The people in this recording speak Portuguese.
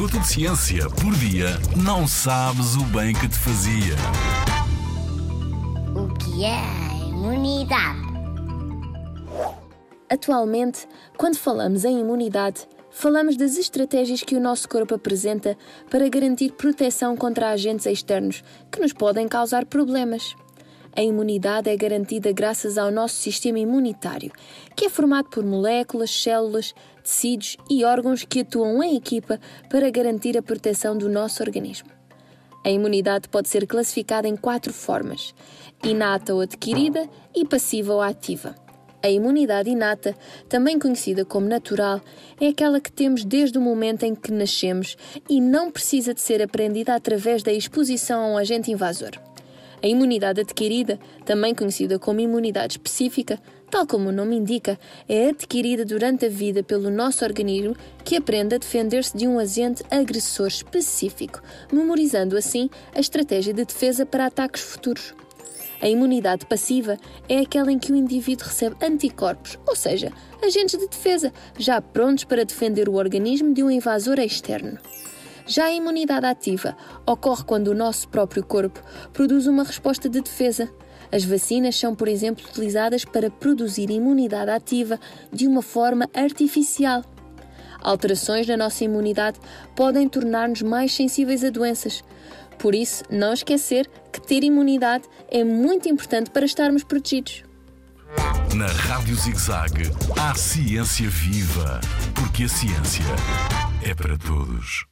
minuto de ciência por dia, não sabes o bem que te fazia. O que é a imunidade? Atualmente, quando falamos em imunidade, falamos das estratégias que o nosso corpo apresenta para garantir proteção contra agentes externos que nos podem causar problemas. A imunidade é garantida graças ao nosso sistema imunitário, que é formado por moléculas, células, tecidos e órgãos que atuam em equipa para garantir a proteção do nosso organismo. A imunidade pode ser classificada em quatro formas: inata ou adquirida e passiva ou ativa. A imunidade inata, também conhecida como natural, é aquela que temos desde o momento em que nascemos e não precisa de ser aprendida através da exposição a um agente invasor. A imunidade adquirida, também conhecida como imunidade específica, tal como o nome indica, é adquirida durante a vida pelo nosso organismo que aprende a defender-se de um agente agressor específico, memorizando assim a estratégia de defesa para ataques futuros. A imunidade passiva é aquela em que o indivíduo recebe anticorpos, ou seja, agentes de defesa, já prontos para defender o organismo de um invasor externo. Já a imunidade ativa ocorre quando o nosso próprio corpo produz uma resposta de defesa. As vacinas são, por exemplo, utilizadas para produzir imunidade ativa de uma forma artificial. Alterações na nossa imunidade podem tornar-nos mais sensíveis a doenças. Por isso, não esquecer que ter imunidade é muito importante para estarmos protegidos. Na Rádio ZigZag, há ciência viva, porque a ciência é para todos.